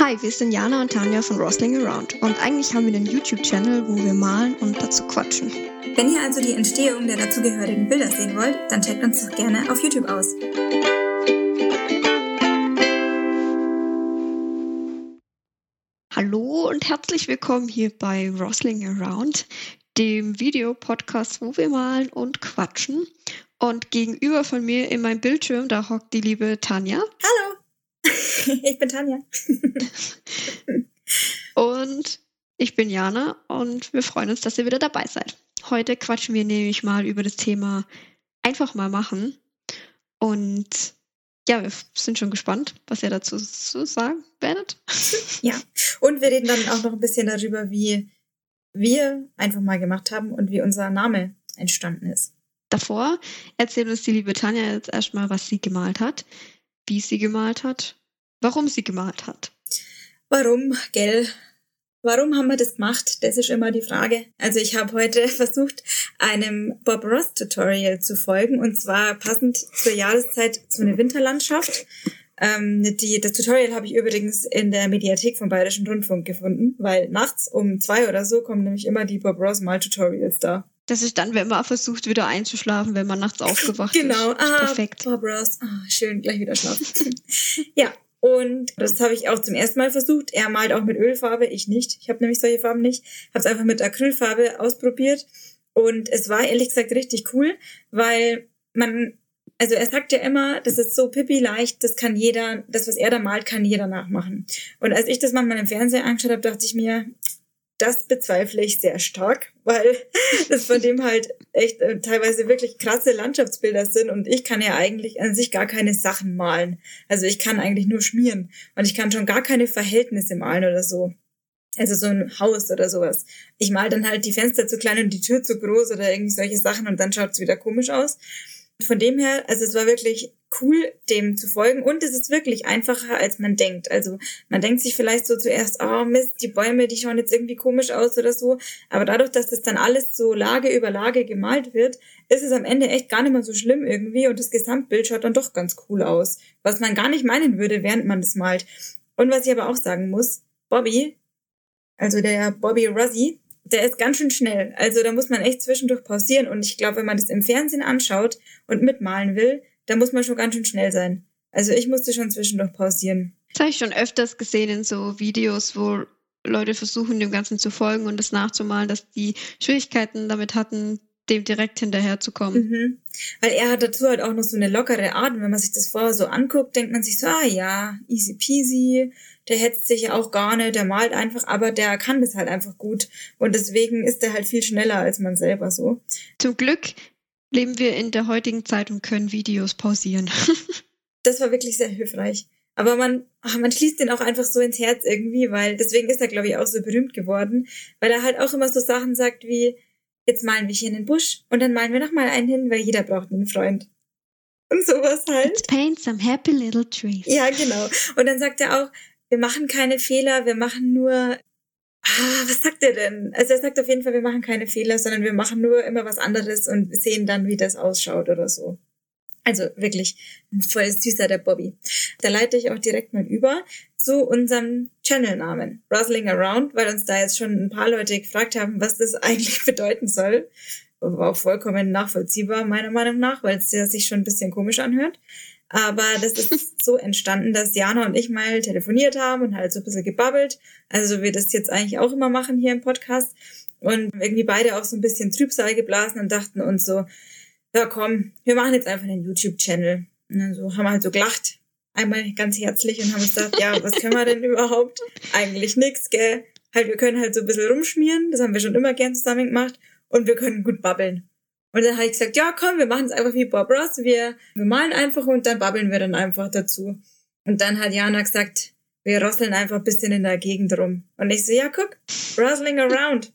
Hi, wir sind Jana und Tanja von Rosling Around und eigentlich haben wir einen YouTube-Channel, wo wir malen und dazu quatschen. Wenn ihr also die Entstehung der dazugehörigen Bilder sehen wollt, dann checkt uns doch gerne auf YouTube aus. Hallo und herzlich willkommen hier bei Rosling Around, dem Videopodcast, wo wir malen und quatschen. Und gegenüber von mir in meinem Bildschirm, da hockt die liebe Tanja. Hallo! ich bin Tanja. und ich bin Jana und wir freuen uns, dass ihr wieder dabei seid. Heute quatschen wir nämlich mal über das Thema einfach mal machen. Und ja, wir sind schon gespannt, was ihr dazu zu sagen werdet. Ja, und wir reden dann auch noch ein bisschen darüber, wie wir einfach mal gemacht haben und wie unser Name entstanden ist. Davor erzählt uns die liebe Tanja jetzt erstmal, was sie gemalt hat, wie sie gemalt hat warum sie gemalt hat. Warum, gell? Warum haben wir das gemacht? Das ist immer die Frage. Also ich habe heute versucht, einem Bob Ross Tutorial zu folgen und zwar passend zur Jahreszeit zu einer Winterlandschaft. Ähm, die, das Tutorial habe ich übrigens in der Mediathek vom Bayerischen Rundfunk gefunden, weil nachts um zwei oder so kommen nämlich immer die Bob Ross Mal-Tutorials da. Das ist dann, wenn man versucht, wieder einzuschlafen, wenn man nachts aufgewacht genau. ist. Genau, ah, perfekt. Bob Ross, ah, schön, gleich wieder schlafen. ja, und das habe ich auch zum ersten Mal versucht. Er malt auch mit Ölfarbe, ich nicht. Ich habe nämlich solche Farben nicht. Habe es einfach mit Acrylfarbe ausprobiert. Und es war ehrlich gesagt richtig cool, weil man, also er sagt ja immer, das ist so pipi leicht, das kann jeder, das, was er da malt, kann jeder nachmachen. Und als ich das manchmal im Fernsehen angeschaut habe, dachte ich mir, das bezweifle ich sehr stark, weil das von dem halt echt äh, teilweise wirklich krasse Landschaftsbilder sind und ich kann ja eigentlich an sich gar keine Sachen malen. Also ich kann eigentlich nur schmieren und ich kann schon gar keine Verhältnisse malen oder so. Also so ein Haus oder sowas. Ich mal dann halt die Fenster zu klein und die Tür zu groß oder irgendwie solche Sachen und dann schaut es wieder komisch aus. Von dem her, also es war wirklich cool, dem zu folgen. Und es ist wirklich einfacher, als man denkt. Also man denkt sich vielleicht so zuerst, oh Mist, die Bäume, die schauen jetzt irgendwie komisch aus oder so. Aber dadurch, dass das dann alles so Lage über Lage gemalt wird, ist es am Ende echt gar nicht mehr so schlimm irgendwie. Und das Gesamtbild schaut dann doch ganz cool aus. Was man gar nicht meinen würde, während man das malt. Und was ich aber auch sagen muss, Bobby, also der Bobby Rossi, der ist ganz schön schnell. Also da muss man echt zwischendurch pausieren. Und ich glaube, wenn man das im Fernsehen anschaut und mitmalen will, da muss man schon ganz schön schnell sein. Also ich musste schon zwischendurch pausieren. Das habe ich schon öfters gesehen in so Videos, wo Leute versuchen, dem Ganzen zu folgen und das nachzumalen, dass die Schwierigkeiten damit hatten, dem direkt hinterherzukommen. Mhm. Weil er hat dazu halt auch noch so eine lockere Art. Und wenn man sich das vorher so anguckt, denkt man sich so, ah ja, easy peasy, der hetzt sich ja auch gar nicht, der malt einfach, aber der kann das halt einfach gut. Und deswegen ist er halt viel schneller als man selber so. Zum Glück leben wir in der heutigen Zeit und können Videos pausieren. das war wirklich sehr hilfreich. Aber man, man schließt den auch einfach so ins Herz irgendwie, weil deswegen ist er, glaube ich, auch so berühmt geworden, weil er halt auch immer so Sachen sagt wie, jetzt malen wir hier einen Busch und dann malen wir nochmal einen hin, weil jeder braucht einen Freund. Und sowas halt. Let's paint some happy little trees. Ja, genau. Und dann sagt er auch, wir machen keine Fehler, wir machen nur was sagt er denn? Also er sagt auf jeden Fall, wir machen keine Fehler, sondern wir machen nur immer was anderes und sehen dann, wie das ausschaut oder so. Also wirklich ein voll süßer der Bobby. Da leite ich auch direkt mal über zu unserem Channelnamen, Rustling Around, weil uns da jetzt schon ein paar Leute gefragt haben, was das eigentlich bedeuten soll. War auch vollkommen nachvollziehbar, meiner Meinung nach, weil es ja sich schon ein bisschen komisch anhört. Aber das ist so entstanden, dass Jana und ich mal telefoniert haben und halt so ein bisschen gebabbelt. Also wir das jetzt eigentlich auch immer machen hier im Podcast. Und irgendwie beide auch so ein bisschen Trübsal geblasen und dachten uns so, ja komm, wir machen jetzt einfach einen YouTube-Channel. Und dann so haben wir halt so gelacht, einmal ganz herzlich und haben gesagt, ja, was können wir denn überhaupt? Eigentlich nix, gell? Halt, wir können halt so ein bisschen rumschmieren, das haben wir schon immer gern zusammen gemacht und wir können gut babbeln. Und dann habe ich gesagt, ja, komm, wir machen es einfach wie Bob Ross. Wir, wir malen einfach und dann babbeln wir dann einfach dazu. Und dann hat Jana gesagt, wir rosseln einfach ein bisschen in der Gegend rum. Und ich so, ja, guck, rustling around.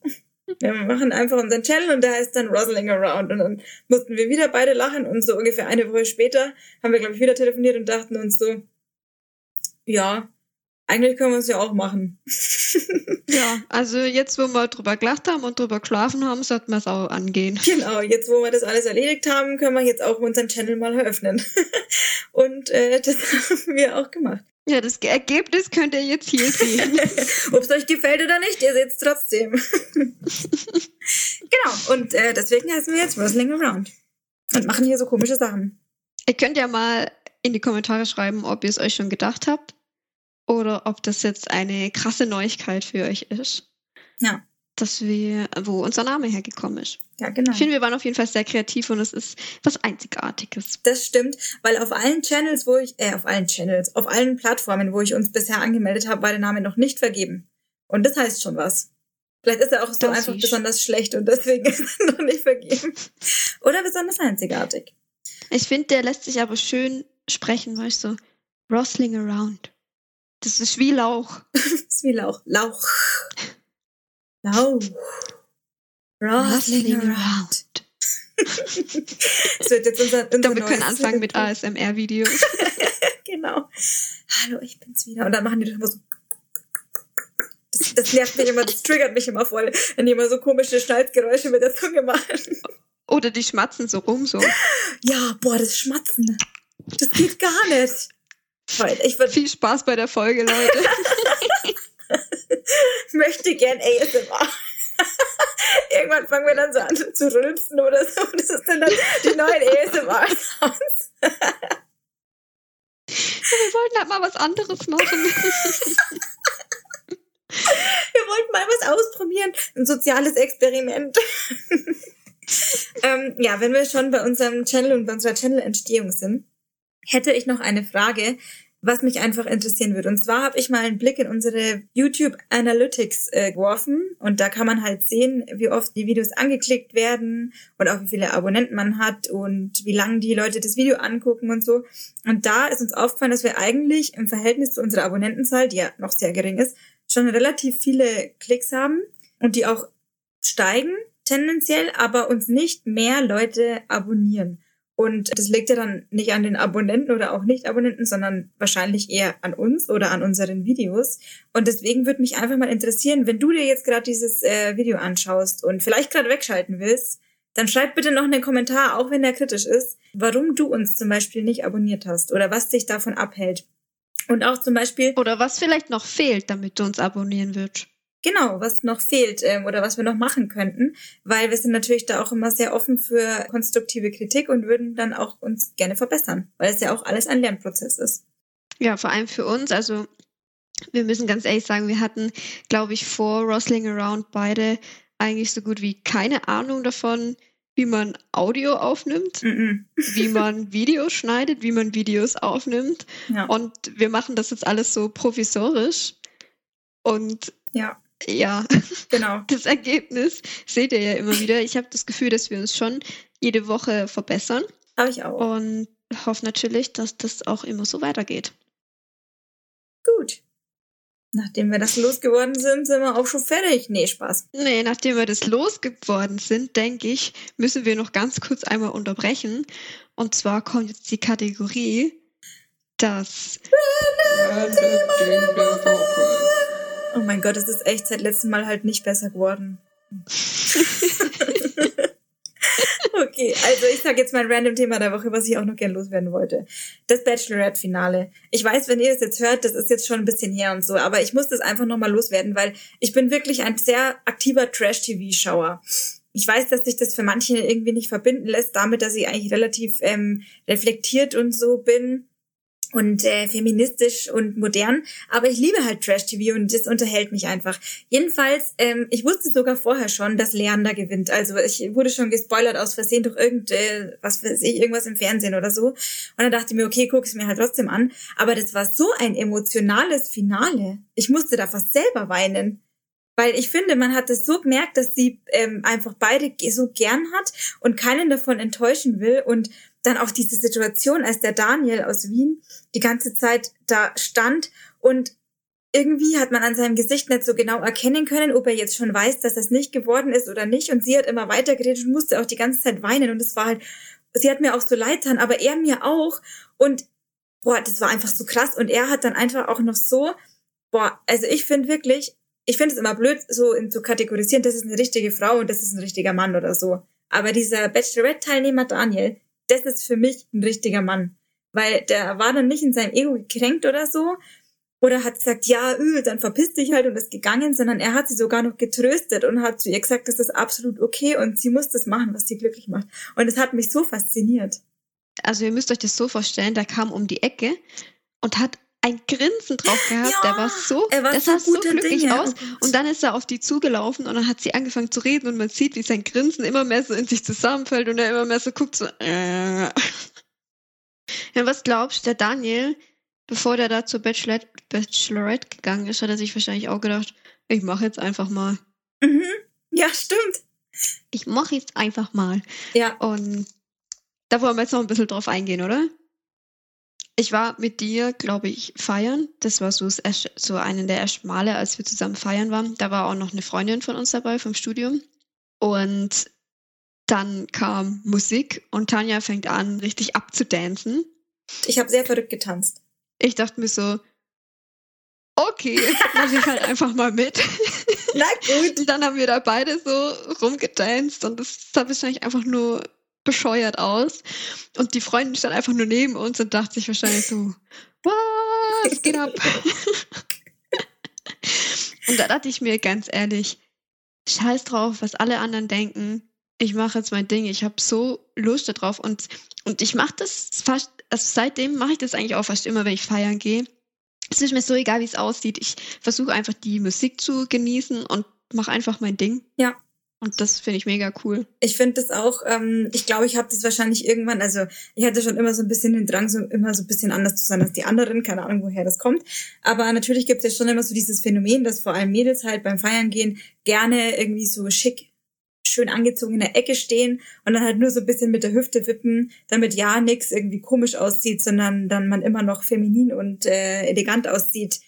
Wir machen einfach unseren Channel und der heißt dann Rustling Around. Und dann mussten wir wieder beide lachen und so ungefähr eine Woche später haben wir, glaube ich, wieder telefoniert und dachten uns so, ja, eigentlich können wir es ja auch machen. ja, also jetzt, wo wir drüber gelacht haben und drüber geschlafen haben, sollten wir es auch angehen. Genau, jetzt, wo wir das alles erledigt haben, können wir jetzt auch unseren Channel mal eröffnen. und äh, das haben wir auch gemacht. Ja, das Ergebnis könnt ihr jetzt hier sehen. Ob es euch gefällt oder nicht, ihr seht es trotzdem. genau, und äh, deswegen heißen wir jetzt Wrestling Around. Und machen hier so komische Sachen. Ihr könnt ja mal in die Kommentare schreiben, ob ihr es euch schon gedacht habt oder ob das jetzt eine krasse Neuigkeit für euch ist. Ja. Dass wir, wo unser Name hergekommen ist. Ja, genau. Ich finde, wir waren auf jeden Fall sehr kreativ und es ist was Einzigartiges. Das stimmt, weil auf allen Channels, wo ich, äh, auf allen Channels, auf allen Plattformen, wo ich uns bisher angemeldet habe, war der Name noch nicht vergeben. Und das heißt schon was. Vielleicht ist er auch so das einfach besonders schlecht und deswegen ist er noch nicht vergeben. Oder besonders einzigartig. Ich finde, der lässt sich aber schön sprechen, weißt du. Rustling around. Das ist wie Lauch. das ist wie Lauch. Lauch. Lauch. Rustling around. das wird jetzt unser, unser Doch, wir können anfangen mit ASMR-Videos. genau. Hallo, ich bin's wieder. Und dann machen die das immer so. Das, das nervt mich immer, das triggert mich immer voll, wenn die immer so komische Schnalzgeräusche mit der Zunge machen. Oder die schmatzen so rum, so. Ja, boah, das Schmatzen. Das geht gar nicht. Ich würd Viel Spaß bei der Folge, Leute. möchte gern ASMR. Irgendwann fangen wir dann so an zu rülpsen oder so. Das ist dann, dann die neuen ASMR-Sounds. wir wollten halt mal was anderes machen. wir wollten mal was ausprobieren. Ein soziales Experiment. ähm, ja, wenn wir schon bei unserem Channel und bei unserer Channel-Entstehung sind, hätte ich noch eine Frage, was mich einfach interessieren würde. Und zwar habe ich mal einen Blick in unsere YouTube Analytics äh, geworfen und da kann man halt sehen, wie oft die Videos angeklickt werden und auch wie viele Abonnenten man hat und wie lange die Leute das Video angucken und so. Und da ist uns aufgefallen, dass wir eigentlich im Verhältnis zu unserer Abonnentenzahl, die ja noch sehr gering ist, schon relativ viele Klicks haben und die auch steigen tendenziell, aber uns nicht mehr Leute abonnieren. Und das liegt ja dann nicht an den Abonnenten oder auch Nicht-Abonnenten, sondern wahrscheinlich eher an uns oder an unseren Videos. Und deswegen würde mich einfach mal interessieren, wenn du dir jetzt gerade dieses äh, Video anschaust und vielleicht gerade wegschalten willst, dann schreib bitte noch einen Kommentar, auch wenn der kritisch ist, warum du uns zum Beispiel nicht abonniert hast oder was dich davon abhält. Und auch zum Beispiel. Oder was vielleicht noch fehlt, damit du uns abonnieren würdest genau, was noch fehlt ähm, oder was wir noch machen könnten, weil wir sind natürlich da auch immer sehr offen für konstruktive Kritik und würden dann auch uns gerne verbessern, weil es ja auch alles ein Lernprozess ist. Ja, vor allem für uns. Also wir müssen ganz ehrlich sagen, wir hatten, glaube ich, vor Rustling Around beide eigentlich so gut wie keine Ahnung davon, wie man Audio aufnimmt, mm -mm. wie man Videos schneidet, wie man Videos aufnimmt. Ja. Und wir machen das jetzt alles so provisorisch. Und ja ja, genau. Das Ergebnis seht ihr ja immer wieder. Ich habe das Gefühl, dass wir uns schon jede Woche verbessern. Habe ich auch. Und hoffe natürlich, dass das auch immer so weitergeht. Gut. Nachdem wir das losgeworden sind, sind wir auch schon fertig. Nee, Spaß. Nee, nachdem wir das losgeworden sind, denke ich, müssen wir noch ganz kurz einmal unterbrechen. Und zwar kommt jetzt die Kategorie das Random Ding der Woche. Oh mein Gott, es ist echt seit letztem Mal halt nicht besser geworden. okay, also ich sage jetzt mein random Thema der Woche, was ich auch noch gern loswerden wollte. Das Bachelorette-Finale. Ich weiß, wenn ihr es jetzt hört, das ist jetzt schon ein bisschen her und so, aber ich muss das einfach nochmal loswerden, weil ich bin wirklich ein sehr aktiver Trash-TV-Schauer. Ich weiß, dass sich das für manche irgendwie nicht verbinden lässt, damit, dass ich eigentlich relativ ähm, reflektiert und so bin und äh, feministisch und modern, aber ich liebe halt Trash-TV und das unterhält mich einfach. Jedenfalls, ähm, ich wusste sogar vorher schon, dass Leander gewinnt. Also ich wurde schon gespoilert aus Versehen durch irgend, äh, was weiß ich, irgendwas im Fernsehen oder so. Und dann dachte ich mir, okay, guck es mir halt trotzdem an. Aber das war so ein emotionales Finale. Ich musste da fast selber weinen. Weil ich finde, man hat es so gemerkt, dass sie ähm, einfach beide so gern hat und keinen davon enttäuschen will. Und dann auch diese Situation, als der Daniel aus Wien die ganze Zeit da stand und irgendwie hat man an seinem Gesicht nicht so genau erkennen können, ob er jetzt schon weiß, dass das nicht geworden ist oder nicht. Und sie hat immer weitergeredet und musste auch die ganze Zeit weinen. Und es war halt, sie hat mir auch so leid getan, aber er mir auch. Und boah, das war einfach so krass. Und er hat dann einfach auch noch so boah, also ich finde wirklich, ich finde es immer blöd, so in, zu kategorisieren, das ist eine richtige Frau und das ist ein richtiger Mann oder so. Aber dieser Bachelorette-Teilnehmer Daniel, das ist für mich ein richtiger Mann. Weil der war dann nicht in seinem Ego gekränkt oder so. Oder hat gesagt, ja, öh, dann verpiss dich halt und ist gegangen, sondern er hat sie sogar noch getröstet und hat zu ihr gesagt, das ist absolut okay und sie muss das machen, was sie glücklich macht. Und es hat mich so fasziniert. Also ihr müsst euch das so vorstellen, der kam um die Ecke und hat ein Grinsen drauf gehabt. Ja, der war so, er war der so sah so glücklich Dinge. aus. Und dann ist er auf die zugelaufen und dann hat sie angefangen zu reden und man sieht, wie sein Grinsen immer mehr so in sich zusammenfällt und er immer mehr so guckt so. Äh. Ja, was glaubst du, der Daniel, bevor der da zur Bachelorette, Bachelorette gegangen ist, hat er sich wahrscheinlich auch gedacht, ich mache jetzt einfach mal. Mhm. Ja, stimmt. Ich mache jetzt einfach mal. Ja, Und da wollen wir jetzt noch ein bisschen drauf eingehen, oder? Ich war mit dir, glaube ich, feiern. Das war so, das so einen der ersten Male, als wir zusammen feiern waren. Da war auch noch eine Freundin von uns dabei vom Studium. Und dann kam Musik und Tanja fängt an, richtig abzudancen. ich habe sehr verrückt getanzt. Ich dachte mir so, okay, mache ich halt einfach mal mit. Na gut. Und dann haben wir da beide so rumgedanced und das sah wahrscheinlich einfach nur bescheuert aus. Und die Freundin stand einfach nur neben uns und dachte sich wahrscheinlich so, was geht ab? und da dachte ich mir ganz ehrlich, scheiß drauf, was alle anderen denken. Ich mache jetzt mein Ding. Ich habe so Lust darauf und, und ich mache das fast, also seitdem mache ich das eigentlich auch fast immer, wenn ich feiern gehe. Es ist mir so egal, wie es aussieht. Ich versuche einfach die Musik zu genießen und mache einfach mein Ding. Ja. Und das finde ich mega cool. Ich finde das auch, ähm, ich glaube, ich habe das wahrscheinlich irgendwann, also ich hatte schon immer so ein bisschen den Drang, so immer so ein bisschen anders zu sein als die anderen, keine Ahnung, woher das kommt. Aber natürlich gibt es ja schon immer so dieses Phänomen, dass vor allem Mädels halt beim Feiern gehen gerne irgendwie so schick, schön angezogen in der Ecke stehen und dann halt nur so ein bisschen mit der Hüfte wippen, damit ja nix irgendwie komisch aussieht, sondern dann man immer noch feminin und äh, elegant aussieht.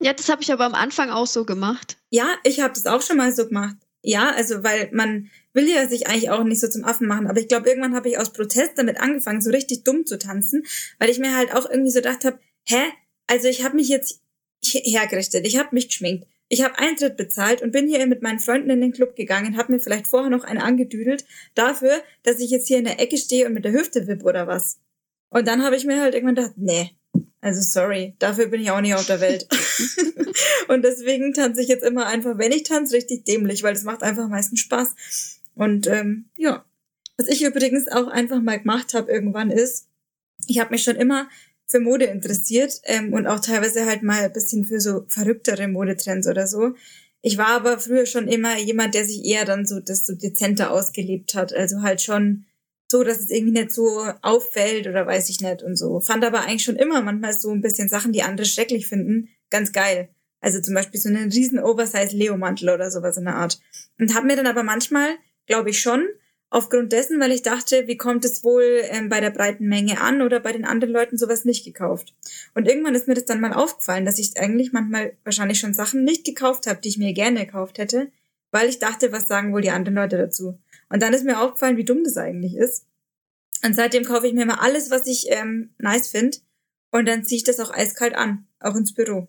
Ja, das habe ich aber am Anfang auch so gemacht. Ja, ich habe das auch schon mal so gemacht. Ja, also weil man will ja sich eigentlich auch nicht so zum Affen machen, aber ich glaube, irgendwann habe ich aus Protest damit angefangen, so richtig dumm zu tanzen, weil ich mir halt auch irgendwie so gedacht habe, hä, also ich habe mich jetzt he- hergerichtet, ich habe mich geschminkt, ich habe Eintritt bezahlt und bin hier mit meinen Freunden in den Club gegangen, habe mir vielleicht vorher noch eine angedüdelt dafür, dass ich jetzt hier in der Ecke stehe und mit der Hüfte wipp oder was. Und dann habe ich mir halt irgendwann gedacht, nee, also sorry, dafür bin ich auch nicht auf der Welt. und deswegen tanze ich jetzt immer einfach, wenn ich tanze, richtig dämlich, weil das macht einfach am meisten Spaß. Und ähm, ja, was ich übrigens auch einfach mal gemacht habe irgendwann ist, ich habe mich schon immer für Mode interessiert ähm, und auch teilweise halt mal ein bisschen für so verrücktere Modetrends oder so. Ich war aber früher schon immer jemand, der sich eher dann so das so dezenter ausgelebt hat. Also halt schon so, dass es irgendwie nicht so auffällt oder weiß ich nicht und so. Fand aber eigentlich schon immer manchmal so ein bisschen Sachen, die andere schrecklich finden, ganz geil. Also zum Beispiel so einen riesen Oversize-Leo-Mantel oder sowas in der Art. Und habe mir dann aber manchmal, glaube ich schon, aufgrund dessen, weil ich dachte, wie kommt es wohl ähm, bei der breiten Menge an oder bei den anderen Leuten sowas nicht gekauft. Und irgendwann ist mir das dann mal aufgefallen, dass ich eigentlich manchmal wahrscheinlich schon Sachen nicht gekauft habe, die ich mir gerne gekauft hätte, weil ich dachte, was sagen wohl die anderen Leute dazu. Und dann ist mir aufgefallen, wie dumm das eigentlich ist. Und seitdem kaufe ich mir mal alles, was ich ähm, nice finde. Und dann ziehe ich das auch eiskalt an, auch ins Büro.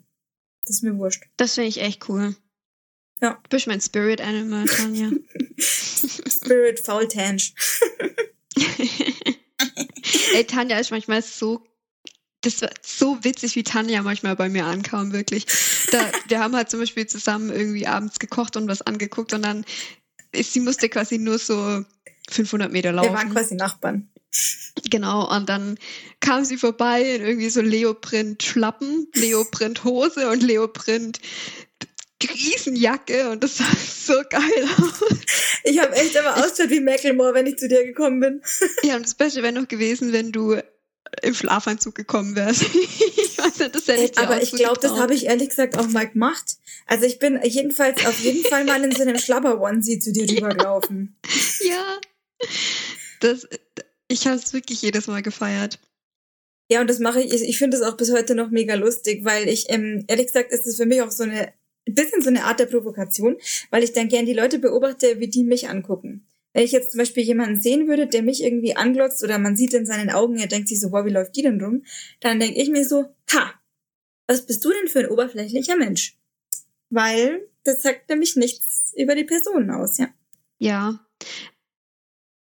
Das ist mir wurscht. Das finde ich echt cool. Ja. Du bist mein Spirit Animal, Tanja. Spirit Foul Tange. Ey, Tanja ist manchmal so. Das war so witzig, wie Tanja manchmal bei mir ankam, wirklich. Da, wir haben halt zum Beispiel zusammen irgendwie abends gekocht und was angeguckt und dann sie musste quasi nur so 500 Meter Wir waren laufen. quasi Nachbarn. Genau, und dann kam sie vorbei in irgendwie so Leoprint Schlappen, Leoprint Hose und Leoprint Riesenjacke und das sah so geil aus. Ich habe echt immer ausgeschaut wie Macklemore, wenn ich zu dir gekommen bin. Ja, und das Beste wäre noch gewesen, wenn du im Schlafanzug gekommen wärst. ich weiß nicht, das hätte ich dir Aber ich glaube, das habe ich ehrlich gesagt auch mal gemacht. Also ich bin jedenfalls auf jeden Fall mal in so einem Schlabber-Onesie zu dir rübergelaufen. Ja. Das, ich habe es wirklich jedes Mal gefeiert. Ja, und das mache ich, ich finde das auch bis heute noch mega lustig, weil ich, ähm, ehrlich gesagt, ist das für mich auch so eine, ein bisschen so eine Art der Provokation, weil ich dann gern die Leute beobachte, wie die mich angucken. Wenn ich jetzt zum Beispiel jemanden sehen würde, der mich irgendwie anglotzt oder man sieht in seinen Augen, er denkt sich so, wow, wie läuft die denn rum? Dann denke ich mir so, ha, was bist du denn für ein oberflächlicher Mensch? Weil das sagt nämlich nichts über die Person aus, ja. Ja.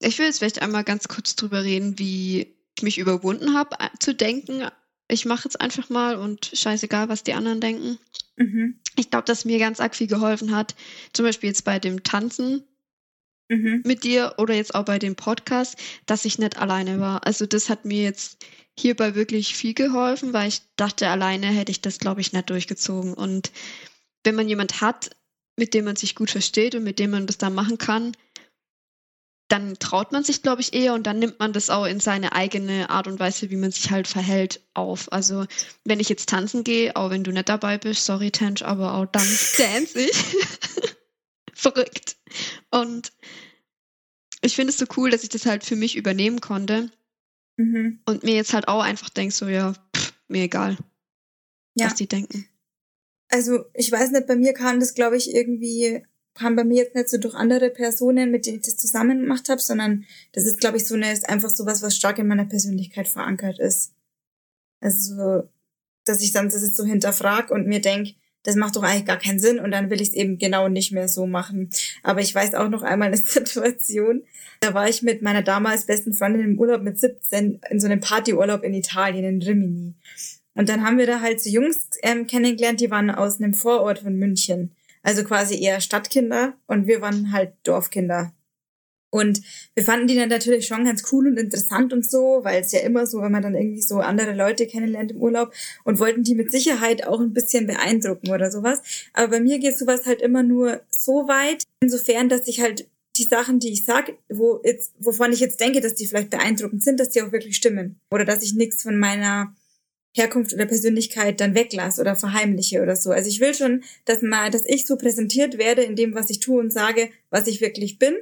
Ich will jetzt vielleicht einmal ganz kurz drüber reden, wie ich mich überwunden habe, zu denken, ich mache jetzt einfach mal und scheißegal, was die anderen denken. Mhm. Ich glaube, dass mir ganz arg viel geholfen hat, zum Beispiel jetzt bei dem Tanzen mhm. mit dir oder jetzt auch bei dem Podcast, dass ich nicht alleine war. Also das hat mir jetzt hierbei wirklich viel geholfen, weil ich dachte, alleine hätte ich das, glaube ich, nicht durchgezogen. Und wenn man jemand hat, mit dem man sich gut versteht und mit dem man das dann machen kann, dann traut man sich, glaube ich, eher und dann nimmt man das auch in seine eigene Art und Weise, wie man sich halt verhält, auf. Also, wenn ich jetzt tanzen gehe, auch wenn du nicht dabei bist, sorry, Tench, aber auch dann dance ich. Verrückt. Und ich finde es so cool, dass ich das halt für mich übernehmen konnte. Mhm. Und mir jetzt halt auch einfach denke, so, ja, pff, mir egal, ja. was die denken. Also, ich weiß nicht, bei mir kam das, glaube ich, irgendwie kam bei mir jetzt nicht so durch andere Personen, mit denen ich das zusammen gemacht habe, sondern das ist, glaube ich, so eine, ist einfach sowas, was stark in meiner Persönlichkeit verankert ist. Also, dass ich dann das jetzt so hinterfrag und mir denk, das macht doch eigentlich gar keinen Sinn und dann will ich es eben genau nicht mehr so machen. Aber ich weiß auch noch einmal eine Situation, da war ich mit meiner damals besten Freundin im Urlaub mit 17 in so einem Partyurlaub in Italien, in Rimini. Und dann haben wir da halt so Jungs ähm, kennengelernt, die waren aus einem Vorort von München. Also quasi eher Stadtkinder und wir waren halt Dorfkinder. Und wir fanden die dann natürlich schon ganz cool und interessant und so, weil es ja immer so, wenn man dann irgendwie so andere Leute kennenlernt im Urlaub und wollten die mit Sicherheit auch ein bisschen beeindrucken oder sowas. Aber bei mir geht sowas halt immer nur so weit, insofern, dass ich halt die Sachen, die ich sag, wo jetzt, wovon ich jetzt denke, dass die vielleicht beeindruckend sind, dass die auch wirklich stimmen. Oder dass ich nichts von meiner Herkunft oder Persönlichkeit dann weglasse oder verheimliche oder so. Also ich will schon, dass mal, dass ich so präsentiert werde in dem, was ich tue und sage, was ich wirklich bin.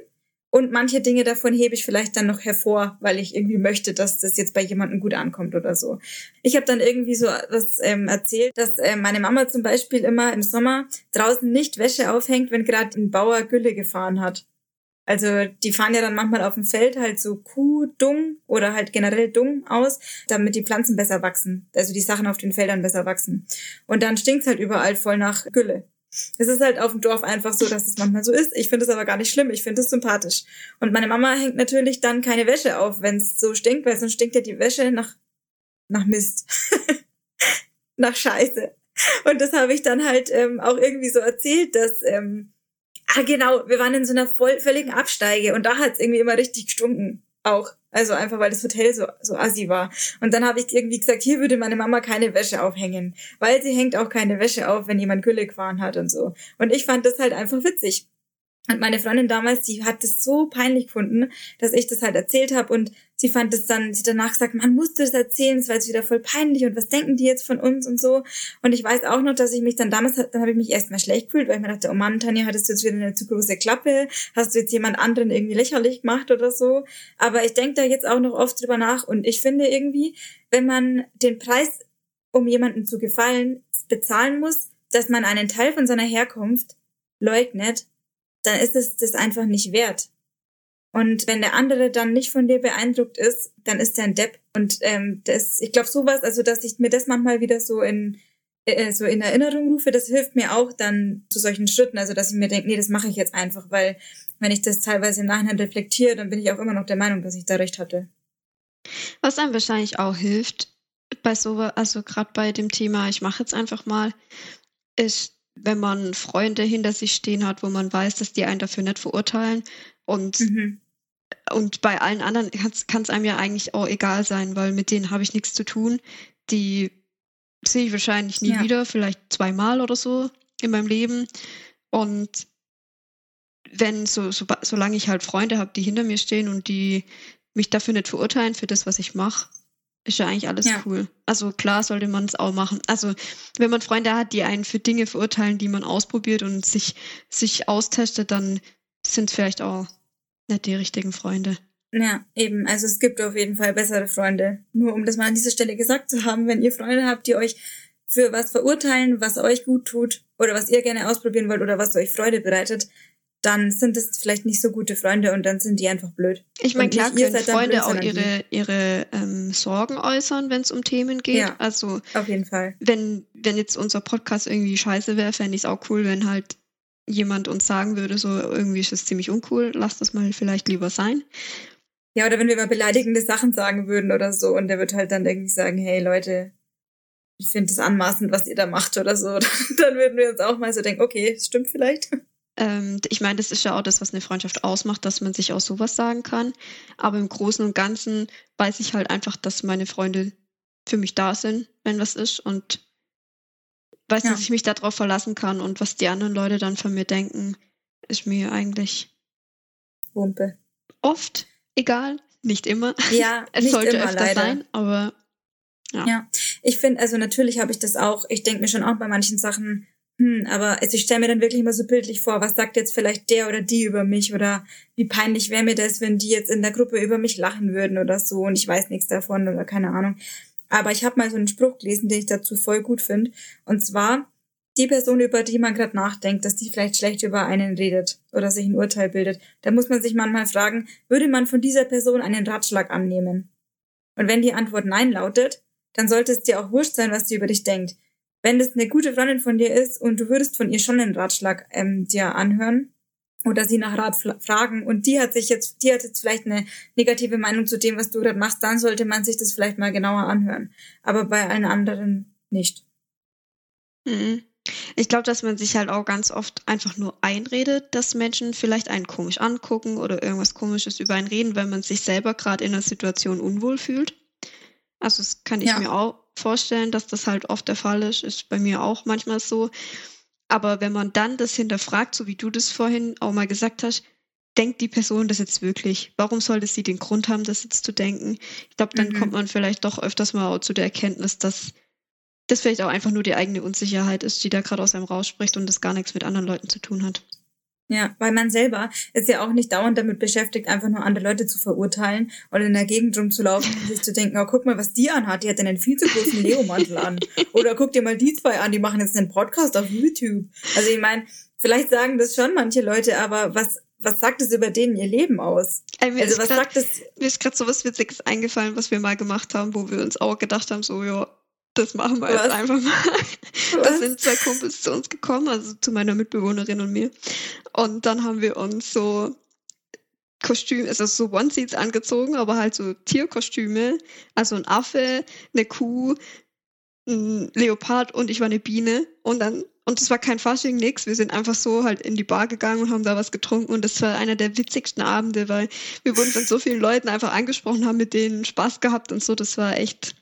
Und manche Dinge davon hebe ich vielleicht dann noch hervor, weil ich irgendwie möchte, dass das jetzt bei jemandem gut ankommt oder so. Ich habe dann irgendwie so was ähm, erzählt, dass äh, meine Mama zum Beispiel immer im Sommer draußen nicht Wäsche aufhängt, wenn gerade ein Bauer Gülle gefahren hat. Also die fahren ja dann manchmal auf dem Feld halt so Kuh-Dung oder halt generell Dung aus, damit die Pflanzen besser wachsen. Also die Sachen auf den Feldern besser wachsen. Und dann stinkt's halt überall voll nach Gülle. Es ist halt auf dem Dorf einfach so, dass es manchmal so ist. Ich finde es aber gar nicht schlimm. Ich finde es sympathisch. Und meine Mama hängt natürlich dann keine Wäsche auf, wenn es so stinkt, weil sonst stinkt ja die Wäsche nach, nach Mist. nach Scheiße. Und das habe ich dann halt ähm, auch irgendwie so erzählt, dass ähm, Ah, genau, wir waren in so einer voll, völligen Absteige und da hat's irgendwie immer richtig gestunken. Auch. Also einfach, weil das Hotel so, so assi war. Und dann habe ich irgendwie gesagt, hier würde meine Mama keine Wäsche aufhängen. Weil sie hängt auch keine Wäsche auf, wenn jemand Gülle gefahren hat und so. Und ich fand das halt einfach witzig. Und meine Freundin damals, die hat das so peinlich gefunden, dass ich das halt erzählt habe und sie fand es dann, sie danach gesagt, man musste das erzählen, es war jetzt wieder voll peinlich und was denken die jetzt von uns und so. Und ich weiß auch noch, dass ich mich dann damals, dann habe ich mich erstmal schlecht gefühlt, weil ich mir dachte, oh Mann, Tanja, hattest du jetzt wieder eine zu große Klappe? Hast du jetzt jemand anderen irgendwie lächerlich gemacht oder so? Aber ich denke da jetzt auch noch oft drüber nach und ich finde irgendwie, wenn man den Preis, um jemandem zu gefallen, bezahlen muss, dass man einen Teil von seiner Herkunft leugnet, dann ist es das einfach nicht wert. Und wenn der andere dann nicht von dir beeindruckt ist, dann ist er ein Depp. Und ähm, das, ich glaube sowas, also dass ich mir das manchmal wieder so in äh, so in Erinnerung rufe, das hilft mir auch dann zu solchen Schritten. Also dass ich mir denke, nee, das mache ich jetzt einfach, weil wenn ich das teilweise im Nachhinein reflektiere, dann bin ich auch immer noch der Meinung, dass ich da recht hatte. Was einem wahrscheinlich auch hilft, bei so, also gerade bei dem Thema, ich mache jetzt einfach mal, ist wenn man Freunde hinter sich stehen hat, wo man weiß, dass die einen dafür nicht verurteilen. Und, mhm. Und bei allen anderen kann es einem ja eigentlich auch egal sein, weil mit denen habe ich nichts zu tun. Die sehe ich wahrscheinlich nie ja. wieder, vielleicht zweimal oder so in meinem Leben. Und wenn, so, so solange ich halt Freunde habe, die hinter mir stehen und die mich dafür nicht verurteilen, für das, was ich mache, ist ja eigentlich alles ja. cool. Also klar sollte man es auch machen. Also wenn man Freunde hat, die einen für Dinge verurteilen, die man ausprobiert und sich, sich austestet, dann sind es vielleicht auch nicht die richtigen Freunde. Ja, eben. Also es gibt auf jeden Fall bessere Freunde. Nur um das mal an dieser Stelle gesagt zu haben, wenn ihr Freunde habt, die euch für was verurteilen, was euch gut tut oder was ihr gerne ausprobieren wollt oder was euch Freude bereitet, dann sind es vielleicht nicht so gute Freunde und dann sind die einfach blöd. Ich meine, klar können Freunde blöd, auch ihre, ihre ähm, Sorgen äußern, wenn es um Themen geht. Ja. Also Auf jeden Fall. wenn, wenn jetzt unser Podcast irgendwie scheiße wäre, fände ich es auch cool, wenn halt jemand uns sagen würde, so irgendwie ist es ziemlich uncool, lass das mal vielleicht lieber sein. Ja, oder wenn wir mal beleidigende Sachen sagen würden oder so und der wird halt dann irgendwie sagen, hey Leute, ich finde es anmaßend, was ihr da macht oder so, dann würden wir uns auch mal so denken, okay, das stimmt vielleicht. Ähm, ich meine, das ist ja auch das, was eine Freundschaft ausmacht, dass man sich auch sowas sagen kann. Aber im Großen und Ganzen weiß ich halt einfach, dass meine Freunde für mich da sind, wenn was ist und weiß, Ja. dass ich mich darauf verlassen kann und was die anderen Leute dann von mir denken, ist mir eigentlich Wumpe. oft egal, nicht immer. Ja, Es sollte immer öfter leider. sein, aber Ja, ich finde, also natürlich habe ich das auch. Ich denke mir schon auch bei manchen Sachen, hm, aber also ich stelle mir dann wirklich immer so bildlich vor, was sagt jetzt vielleicht der oder die über mich oder wie peinlich wäre mir das, wenn die jetzt in der Gruppe über mich lachen würden oder so und ich weiß nichts davon oder keine Ahnung. Aber ich habe mal so einen Spruch gelesen, den ich dazu voll gut finde. Und zwar, die Person, über die man gerade nachdenkt, dass die vielleicht schlecht über einen redet oder sich ein Urteil bildet, da muss man sich manchmal fragen, würde man von dieser Person einen Ratschlag annehmen? Und wenn die Antwort Nein lautet, dann sollte es dir auch wurscht sein, was die über dich denkt. Wenn das eine gute Freundin von dir ist und du würdest von ihr schon einen Ratschlag ähm, dir anhören oder sie nach Rat fragen und die hat sich jetzt, die hat jetzt vielleicht eine negative Meinung zu dem, was du gerade machst, dann sollte man sich das vielleicht mal genauer anhören. Aber bei allen anderen nicht. Mhm. Ich glaube, dass man sich halt auch ganz oft einfach nur einredet, dass Menschen vielleicht einen komisch angucken oder irgendwas Komisches über einen reden, weil man sich selber gerade in einer Situation unwohl fühlt. Also das kann ich Ja. mir auch vorstellen, dass das halt oft der Fall ist. Ist bei mir auch manchmal so. Aber wenn man dann das hinterfragt, so wie du das vorhin auch mal gesagt hast, denkt die Person das jetzt wirklich? Warum sollte sie den Grund haben, das jetzt zu denken? Ich glaube, dann Mhm. kommt man vielleicht doch öfters mal auch zu der Erkenntnis, dass das vielleicht auch einfach nur die eigene Unsicherheit ist, die da gerade aus einem rausspricht und das gar nichts mit anderen Leuten zu tun hat. Ja, weil man selber ist ja auch nicht dauernd damit beschäftigt, einfach nur andere Leute zu verurteilen oder in der Gegend rumzulaufen und sich zu denken, oh, guck mal, was die anhat, die hat einen viel zu großen Leo-Mantel an. Oder guck dir mal die zwei an, die machen jetzt einen Podcast auf YouTube. Also ich meine, vielleicht sagen das schon manche Leute, aber was, was sagt es über denen ihr Leben aus? Ey, mir Also was grad- sagt es? Mir ist gerade so was Witziges eingefallen, was wir mal gemacht haben, wo wir uns auch gedacht haben, so, ja, das machen wir Was? jetzt einfach mal. Da sind zwei Kumpels zu uns gekommen, also zu meiner Mitbewohnerin und mir. Und dann haben wir uns so Kostüm, also so Onesies angezogen, aber halt so Tierkostüme. Also ein Affe, eine Kuh, ein Leopard und ich war eine Biene. Und dann, und es war kein Fasching, nix. Wir sind einfach so halt in die Bar gegangen und haben da was getrunken. Und das war einer der witzigsten Abende, weil wir wurden von so vielen Leuten einfach angesprochen, haben mit denen Spaß gehabt und so. Das war echt,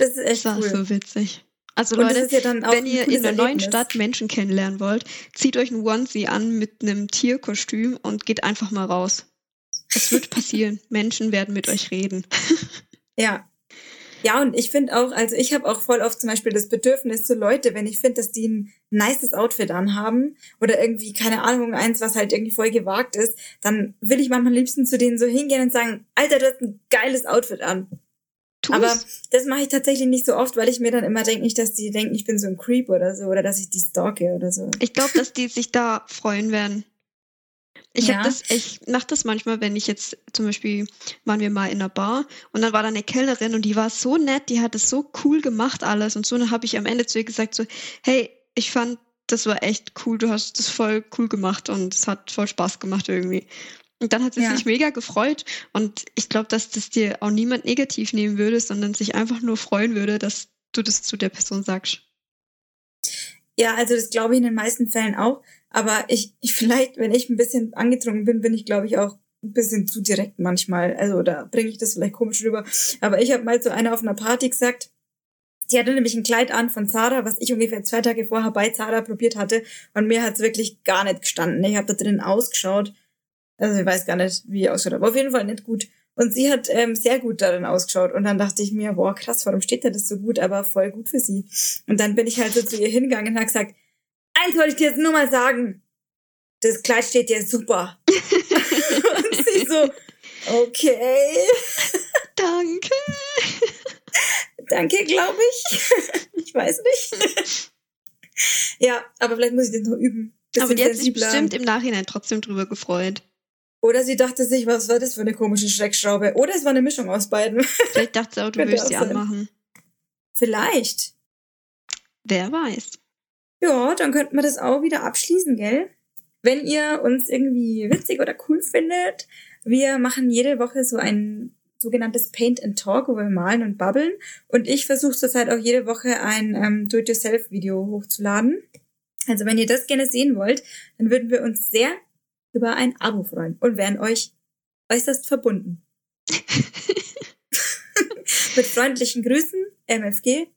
Das ist das echt war cool. so witzig. Also Und das Leute, ja wenn ihr in einer neuen. Stadt Menschen kennenlernen wollt, zieht euch ein Onesie an mit einem Tierkostüm und geht einfach mal raus. Es wird passieren. Menschen werden mit euch reden. Ja. Ja, und ich finde auch, also ich habe auch voll oft zum Beispiel das Bedürfnis zu Leute, wenn ich finde, dass die ein nices Outfit anhaben oder irgendwie, keine Ahnung, eins, was halt irgendwie voll gewagt ist, dann will ich manchmal am liebsten zu denen so hingehen und sagen, Alter, du hast ein geiles Outfit an. Tu Aber das mache ich tatsächlich nicht so oft, weil ich mir dann immer denke, nicht, dass die denken, ich bin so ein Creep oder so oder dass ich die stalke oder so. Ich glaube, dass die sich da freuen werden. Ich Ja. das, ich mache das manchmal, wenn ich jetzt zum Beispiel waren wir mal in einer Bar und dann war da eine Kellnerin und die war so nett, die hat es so cool gemacht alles und so. Dann habe ich am Ende zu ihr gesagt so, hey, ich fand, das war echt cool, du hast das voll cool gemacht und es hat voll Spaß gemacht irgendwie. Und dann hat sie Ja. sich mega gefreut und ich glaube, dass das dir auch niemand negativ nehmen würde, sondern sich einfach nur freuen würde, dass du das zu der Person sagst. Ja, also das glaube ich in den meisten Fällen auch. Aber ich, ich vielleicht, wenn ich ein bisschen angetrunken bin, bin ich, glaube ich, auch ein bisschen zu direkt manchmal. Also da bringe ich das vielleicht komisch rüber. Aber ich habe mal zu einer auf einer Party gesagt, die hatte nämlich ein Kleid an von Zara, was ich ungefähr zwei Tage vorher bei Zara probiert hatte. Und mir hat's wirklich gar nicht gestanden. Ich habe da drin ausgeschaut. Also ich weiß gar nicht, wie ich ausgeschaut habe. Auf jeden Fall nicht gut. Und sie hat ähm, sehr gut darin ausgeschaut. Und dann dachte ich mir, boah, krass, warum steht da das so gut? Aber voll gut für sie. Und dann bin ich halt so zu ihr hingegangen und habe gesagt, eins wollte ich dir jetzt nur mal sagen. Das Kleid steht dir super. und sie so, okay, Danke. danke, glaube ich. ich weiß nicht. ja, aber vielleicht muss ich das nur üben. bisschen Aber die hat sich bestimmt im Nachhinein trotzdem drüber gefreut. Oder sie dachte sich, was war das für eine komische Schreckschraube? Oder es war eine Mischung aus beiden. Vielleicht dachte sie auch, du willst sie sein. anmachen. Vielleicht. Wer weiß. Ja, dann könnten wir das auch wieder abschließen, gell? Wenn ihr uns irgendwie witzig oder cool findet, wir machen jede Woche so ein sogenanntes Paint and Talk, wo wir malen und babbeln. Und ich versuche zurzeit auch jede Woche ein ähm, Do-it-yourself-Video hochzuladen. Also wenn ihr das gerne sehen wollt, dann würden wir uns sehr über ein Abo freuen und wären euch äußerst verbunden. Mit freundlichen Grüßen, MFG,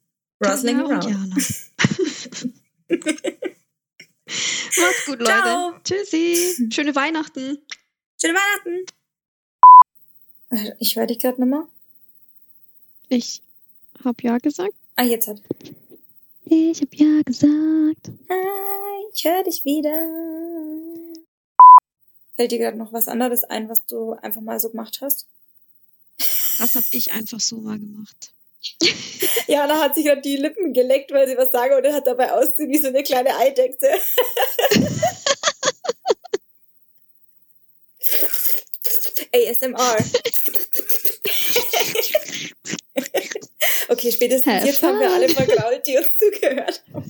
Rosling und. Jana. Macht's gut, Leute. Ciao. Tschüssi. Schöne Weihnachten. Schöne Weihnachten! Ich höre dich gerade nochmal. Ich hab ja gesagt. Ah, jetzt hat. Ich hab ja gesagt. Ah, ich höre dich wieder. Fällt dir gerade noch was anderes ein, was du einfach mal so gemacht hast? Das hab ich einfach so mal gemacht. Jana hat sich gerade die Lippen geleckt, weil sie was sagen und hat dabei ausgesehen wie so eine kleine Eidechse. ASMR. okay, spätestens Have jetzt haben wir fun. alle vergrault, die uns zugehört haben.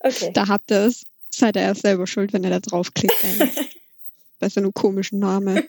Okay. da habt ihr es. Seid ihr erst selber schuld, wenn ihr da draufklickt. Bei so einem komischen Namen.